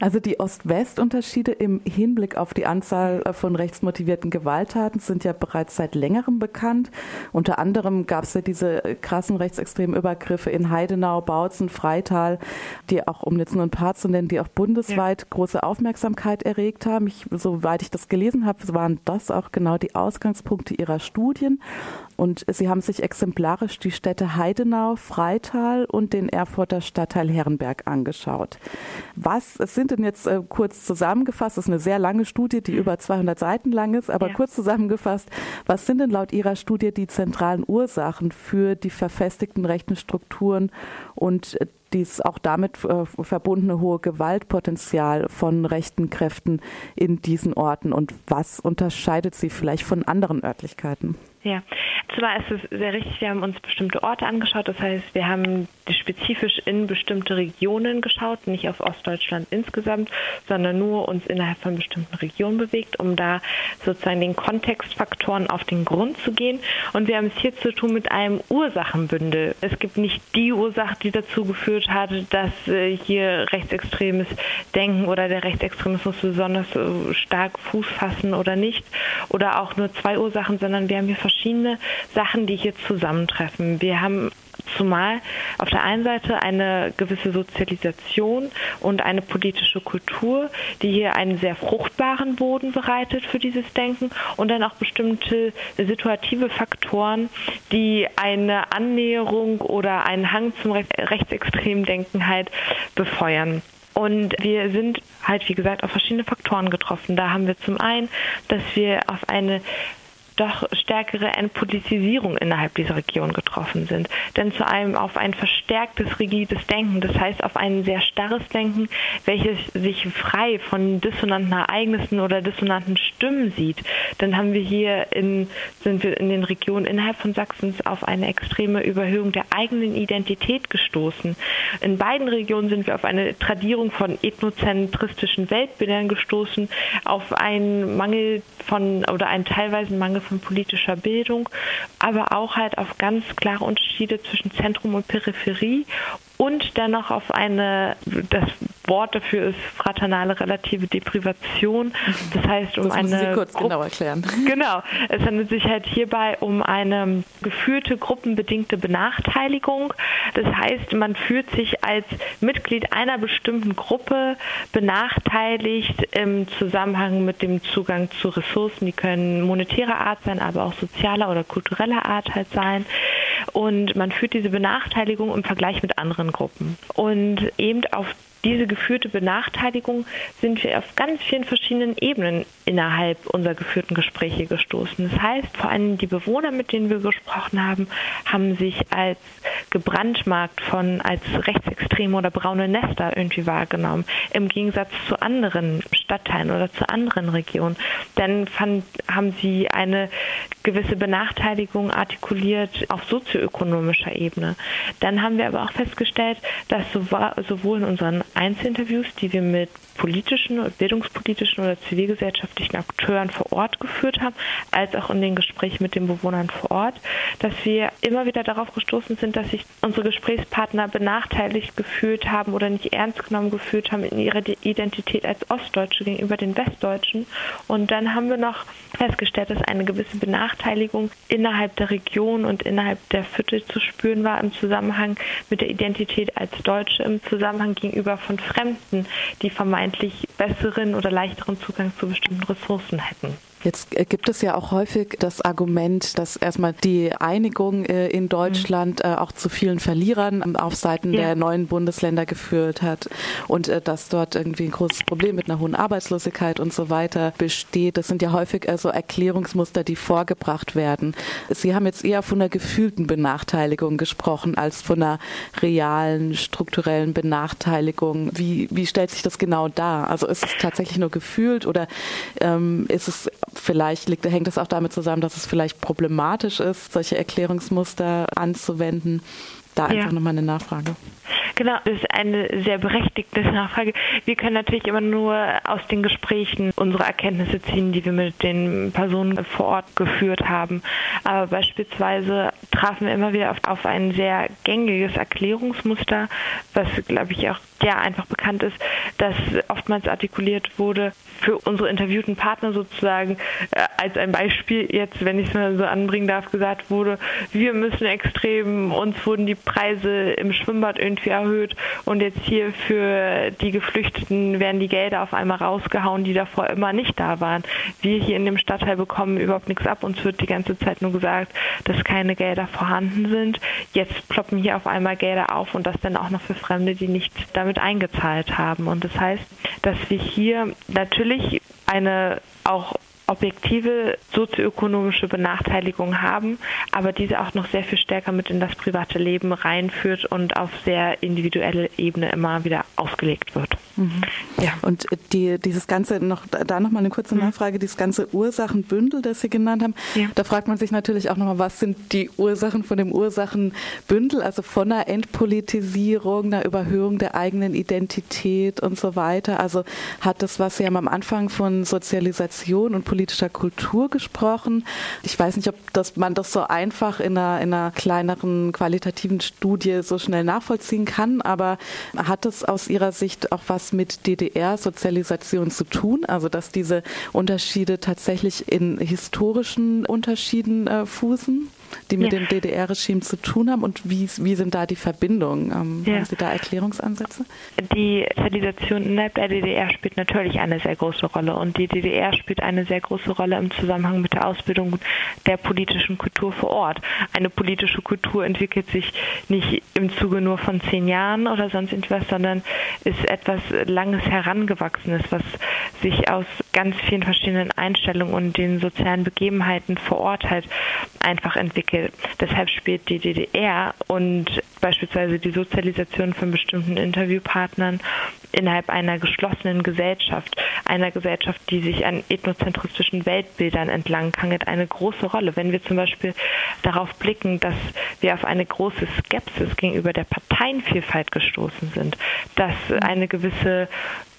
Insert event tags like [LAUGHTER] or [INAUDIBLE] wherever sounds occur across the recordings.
Also die Ost-West-Unterschiede im Hinblick auf die Anzahl von rechtsmotivierten Gewalttaten sind ja bereits seit längerem bekannt. Unter anderem gab es ja diese krassen rechtsextremen Übergriffe in Heidenau, Bautzen, Freital, die auch, um jetzt nur ein paar zu nennen, die auch bundesweit ja. große Aufmerksamkeit erregt haben. Ich, soweit ich das gelesen habe, waren das auch genau die Ausgangspunkte ihrer Studien. Und sie haben sich exemplarisch die Städte Heidenau, Freital und den Erfurter Stadtteil Herrenberg angeschaut. Was sind denn jetzt äh, kurz zusammengefasst, das ist eine sehr lange Studie, die über 200 Seiten lang ist, aber ja. kurz zusammengefasst, was sind denn laut Ihrer Studie die zentralen Ursachen für die verfestigten rechten Strukturen und dies auch damit äh, verbundene hohe Gewaltpotenzial von rechten Kräften in diesen Orten und was unterscheidet sie vielleicht von anderen Örtlichkeiten? Ja, zwar ist es sehr richtig, wir haben uns bestimmte Orte angeschaut, das heißt, wir haben spezifisch in bestimmte Regionen geschaut, nicht auf Ostdeutschland insgesamt, sondern nur uns innerhalb von bestimmten Regionen bewegt, um da sozusagen den Kontextfaktoren auf den Grund zu gehen. Und wir haben es hier zu tun mit einem Ursachenbündel. Es gibt nicht die Ursache, die dazu geführt hat, dass äh, hier rechtsextremes Denken oder der Rechtsextremismus besonders stark Fuß fassen oder nicht, oder auch nur zwei Ursachen, sondern wir haben hier verschiedene Sachen, die hier zusammentreffen. Wir haben zumal auf der einen Seite eine gewisse Sozialisation und eine politische Kultur, die hier einen sehr fruchtbaren Boden bereitet für dieses Denken und dann auch bestimmte situative Faktoren, die eine Annäherung oder einen Hang zum rechtsextremen Denken halt befeuern. Und wir sind halt, wie gesagt, auf verschiedene Faktoren getroffen. Da haben wir zum einen, dass wir auf eine doch stärkere Entpolitisierung innerhalb dieser Region getroffen sind. Denn zu einem auf ein verstärktes, rigides Denken, das heißt auf ein sehr starres Denken, welches sich frei von dissonanten Ereignissen oder dissonanten Stimmen sieht. Dann haben wir hier in, sind wir in den Regionen innerhalb von Sachsens auf eine extreme Überhöhung der eigenen Identität gestoßen. In beiden Regionen sind wir auf eine Tradierung von ethnozentristischen Weltbildern gestoßen, auf einen Mangel von oder einen teilweise Mangel von von politischer Bildung, aber auch halt auf ganz klare Unterschiede zwischen Zentrum und Peripherie und dennoch auf eine, das Wort dafür ist fraternale relative Deprivation. Das heißt, um das eine. Sie kurz Gru genau erklären. [LAUGHS] [LAUGHS] Genau. Es handelt sich halt hierbei um eine geführte gruppenbedingte Benachteiligung. Das heißt, man fühlt sich als Mitglied einer bestimmten Gruppe benachteiligt im Zusammenhang mit dem Zugang zu Ressourcen. Die können monetärer Art sein, aber auch sozialer oder kultureller Art halt sein. Und man führt diese Benachteiligung im Vergleich mit anderen Gruppen. Und eben auf diese geführte Benachteiligung sind wir auf ganz vielen verschiedenen Ebenen innerhalb unserer geführten Gespräche gestoßen. Das heißt, vor allem die Bewohner, mit denen wir gesprochen haben, haben sich als gebrandmarkt von als rechtsextreme oder braune Nester irgendwie wahrgenommen, im Gegensatz zu anderen Stadtteilen oder zu anderen Regionen. Dann fand, haben sie eine gewisse Benachteiligung artikuliert auf sozioökonomischer Ebene. Dann haben wir aber auch festgestellt, dass sowohl in unseren Einzelinterviews, die wir mit politischen, bildungspolitischen oder zivilgesellschaftlichen Akteuren vor Ort geführt haben, als auch in den Gesprächen mit den Bewohnern vor Ort, dass wir immer wieder darauf gestoßen sind, dass sich unsere Gesprächspartner benachteiligt gefühlt haben oder nicht ernst genommen gefühlt haben in ihrer Identität als Ostdeutsche gegenüber den Westdeutschen. Und dann haben wir noch festgestellt, dass eine gewisse Benachteiligung innerhalb der Region und innerhalb der Viertel zu spüren war im Zusammenhang mit der Identität als Deutsche, im Zusammenhang gegenüber von Fremden, die vermeintlich besseren oder leichteren Zugang zu bestimmten Ressourcen hätten. Jetzt äh, gibt es ja auch häufig das Argument, dass erstmal die Einigung äh, in Deutschland mhm. auch zu vielen Verlierern ähm, auf Seiten ja. der neuen Bundesländer geführt hat und dass dort irgendwie ein großes Problem mit einer hohen Arbeitslosigkeit und so weiter besteht. Das sind ja häufig so Erklärungsmuster, die vorgebracht werden. Sie haben jetzt eher von einer gefühlten Benachteiligung gesprochen als von einer realen strukturellen Benachteiligung. Wie, wie stellt sich das genau dar? Also ist es tatsächlich nur gefühlt oder ähm, ist es Vielleicht liegt, hängt es auch damit zusammen, dass es vielleicht problematisch ist, solche Erklärungsmuster anzuwenden. Da einfach ja. nochmal eine Nachfrage. Genau, das ist eine sehr berechtigte Nachfrage. Wir können natürlich immer nur aus den Gesprächen unsere Erkenntnisse ziehen, die wir mit den Personen vor Ort geführt haben. Aber beispielsweise trafen wir immer wieder auf, auf ein sehr gängiges Erklärungsmuster, was, glaube ich, auch ja einfach bekannt ist, dass oftmals artikuliert wurde, für unsere interviewten Partner sozusagen äh, als ein Beispiel jetzt, wenn ich es mal so anbringen darf, gesagt wurde, wir müssen extrem, uns wurden die Preise im Schwimmbad irgendwie erhöht und jetzt hier für die Geflüchteten werden die Gelder auf einmal rausgehauen, die davor immer nicht da waren. Wir hier in dem Stadtteil bekommen überhaupt nichts ab. Uns wird die ganze Zeit nur gesagt, dass keine Gelder vorhanden sind. Jetzt ploppen hier auf einmal Gelder auf und das dann auch noch für Fremde, die nicht damit eingezahlt haben. Und das heißt, dass wir hier natürlich eine auch objektive sozioökonomische Benachteiligung haben, aber diese auch noch sehr viel stärker mit in das private Leben reinführt und auf sehr individuelle Ebene immer wieder ausgelegt wird. Mhm. Ja. Und die, dieses ganze, noch da noch mal eine kurze mhm. Nachfrage, dieses ganze Ursachenbündel, das Sie genannt haben, ja. da fragt man sich natürlich auch noch mal, was sind die Ursachen von dem Ursachenbündel, also von einer Entpolitisierung, einer Überhöhung der eigenen Identität und so weiter. Also hat das, was Sie haben am Anfang von Sozialisation und Politik politischer Kultur gesprochen. Ich weiß nicht, ob das, man das so einfach in einer, in einer kleineren qualitativen Studie so schnell nachvollziehen kann, aber hat es aus Ihrer Sicht auch was mit DDR-Sozialisation zu tun? Also dass diese Unterschiede tatsächlich in historischen Unterschieden äh, fußen? Die mit ja. dem DDR-Regime zu tun haben und wie, wie sind da die Verbindungen? Ähm, ja. Haben Sie da Erklärungsansätze? Die Sozialisation innerhalb der DDR spielt natürlich eine sehr große Rolle und die DDR spielt eine sehr große Rolle im Zusammenhang mit der Ausbildung der politischen Kultur vor Ort. Eine politische Kultur entwickelt sich nicht im Zuge nur von zehn Jahren oder sonst etwas, sondern ist etwas Langes Herangewachsenes, was sich aus ganz vielen verschiedenen Einstellungen und den sozialen Begebenheiten vor Ort halt einfach entwickelt. Deshalb spielt die DDR und beispielsweise die Sozialisation von bestimmten Interviewpartnern innerhalb einer geschlossenen Gesellschaft, einer Gesellschaft, die sich an ethnozentristischen Weltbildern entlang hangelt, eine große Rolle. Wenn wir zum Beispiel darauf blicken, dass wir auf eine große Skepsis gegenüber der Parteienvielfalt gestoßen sind, dass eine gewisse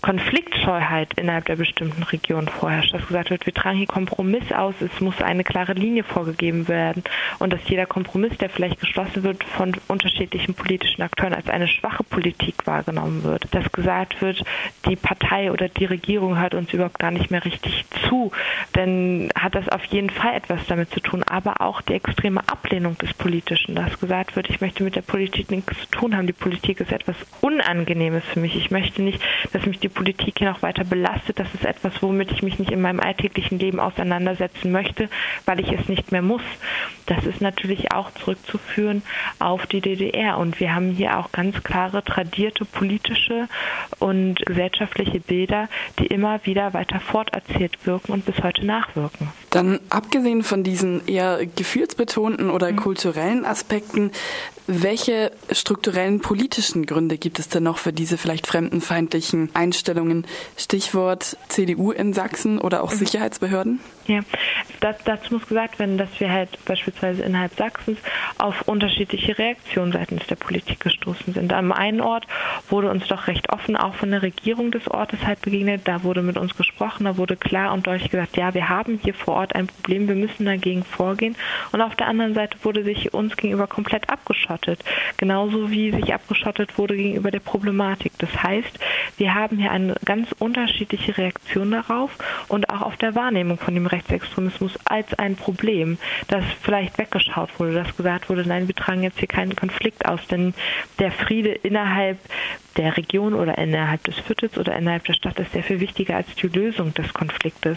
Konfliktscheuheit innerhalb der bestimmten Region vorherrscht, dass gesagt wird, wir tragen hier Kompromiss aus, es muss eine klare Linie vorgegeben werden und dass jeder Kompromiss, der vielleicht geschlossen wird, von unterschiedlichen politischen Akteuren als eine schwache Politik wahrgenommen wird. Dass gesagt wird, die Partei oder die Regierung hört uns überhaupt gar nicht mehr richtig zu, denn hat das auf jeden Fall etwas damit zu tun, aber auch die extreme Ablehnung des Politischen, dass gesagt wird, ich möchte mit der Politik nichts zu tun haben, die Politik ist etwas Unangenehmes für mich, ich möchte nicht, dass mich die die Politik hier noch weiter belastet. Das ist etwas, womit ich mich nicht in meinem alltäglichen Leben auseinandersetzen möchte, weil ich es nicht mehr muss. Das ist natürlich auch zurückzuführen auf die DDR. Und wir haben hier auch ganz klare tradierte politische und gesellschaftliche Bilder, die immer wieder weiter forterzählt wirken und bis heute nachwirken. Dann abgesehen von diesen eher gefühlsbetonten oder mhm. kulturellen Aspekten, welche strukturellen politischen Gründe gibt es denn noch für diese vielleicht fremdenfeindlichen Einstellungen? Stichwort CDU in Sachsen oder auch mhm. Sicherheitsbehörden? Ja, das, dazu muss gesagt werden, dass wir halt beispielsweise innerhalb Sachsens auf unterschiedliche Reaktionen seitens der Politik gestoßen sind. Am einen Ort wurde uns doch recht offen auch von der Regierung des Ortes halt begegnet. Da wurde mit uns gesprochen, da wurde klar und deutlich gesagt, ja, wir haben hier vor Ort ein Problem, wir müssen dagegen vorgehen. Und auf der anderen Seite wurde sich uns gegenüber komplett abgeschottet. Genauso wie sich abgeschottet wurde gegenüber der Problematik. Das heißt, wir haben hier eine ganz unterschiedliche Reaktion darauf und auch auf der Wahrnehmung von dem Recht Rechtsextremismus als ein Problem, das vielleicht weggeschaut wurde, dass gesagt wurde, nein, wir tragen jetzt hier keinen Konflikt aus, denn der Friede innerhalb der Region oder innerhalb des Viertels oder innerhalb der Stadt ist sehr viel wichtiger als die Lösung des Konfliktes.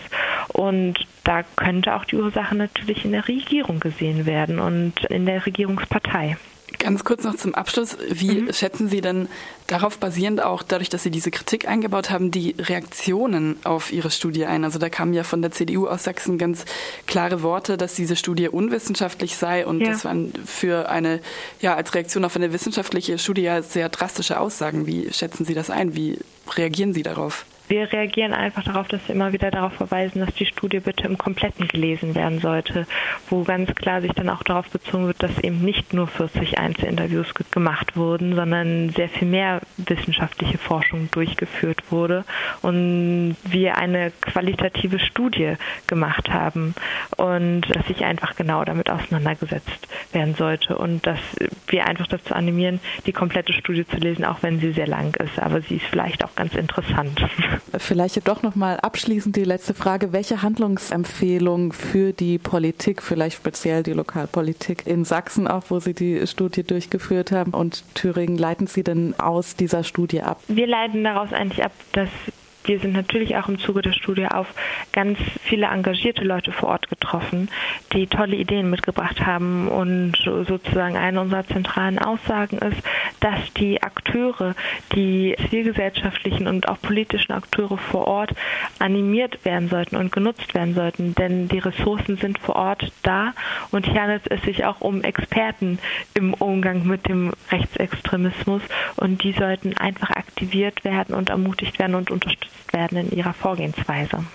Und da könnte auch die Ursache natürlich in der Regierung gesehen werden und in der Regierungspartei. Ganz kurz noch zum Abschluss. Wie mhm. schätzen Sie denn darauf basierend auch, dadurch, dass Sie diese Kritik eingebaut haben, die Reaktionen auf Ihre Studie ein? Also da kamen ja von der CDU aus Sachsen ganz klare Worte, dass diese Studie unwissenschaftlich sei und ja. das waren für eine, ja, als Reaktion auf eine wissenschaftliche Studie ja sehr drastische Aussagen. Wie schätzen Sie das ein? Wie reagieren Sie darauf? Wir reagieren einfach darauf, dass wir immer wieder darauf verweisen, dass die Studie bitte im Kompletten gelesen werden sollte, wo ganz klar sich dann auch darauf bezogen wird, dass eben nicht nur 40 Einzelinterviews gemacht wurden, sondern sehr viel mehr wissenschaftliche Forschung durchgeführt wurde und wir eine qualitative Studie gemacht haben und dass sich einfach genau damit auseinandergesetzt werden sollte und dass wir einfach dazu animieren, die komplette Studie zu lesen, auch wenn sie sehr lang ist, aber sie ist vielleicht auch ganz interessant. [LAUGHS] Vielleicht doch noch mal abschließend die letzte Frage: Welche Handlungsempfehlung für die Politik, vielleicht speziell die Lokalpolitik in Sachsen, auch wo Sie die Studie durchgeführt haben, und Thüringen, leiten Sie denn aus dieser Studie ab? Wir leiten daraus eigentlich ab, dass wir sind natürlich auch im Zuge der Studie auf ganz viele engagierte Leute vor Ort getroffen, die tolle Ideen mitgebracht haben. Und sozusagen eine unserer zentralen Aussagen ist, dass die Akteure, die zivilgesellschaftlichen und auch politischen Akteure vor Ort animiert werden sollten und genutzt werden sollten. Denn die Ressourcen sind vor Ort da und hier handelt es sich auch um Experten im Umgang mit dem Rechtsextremismus und die sollten einfach aktiviert werden und ermutigt werden und unterstützt werden in ihrer Vorgehensweise.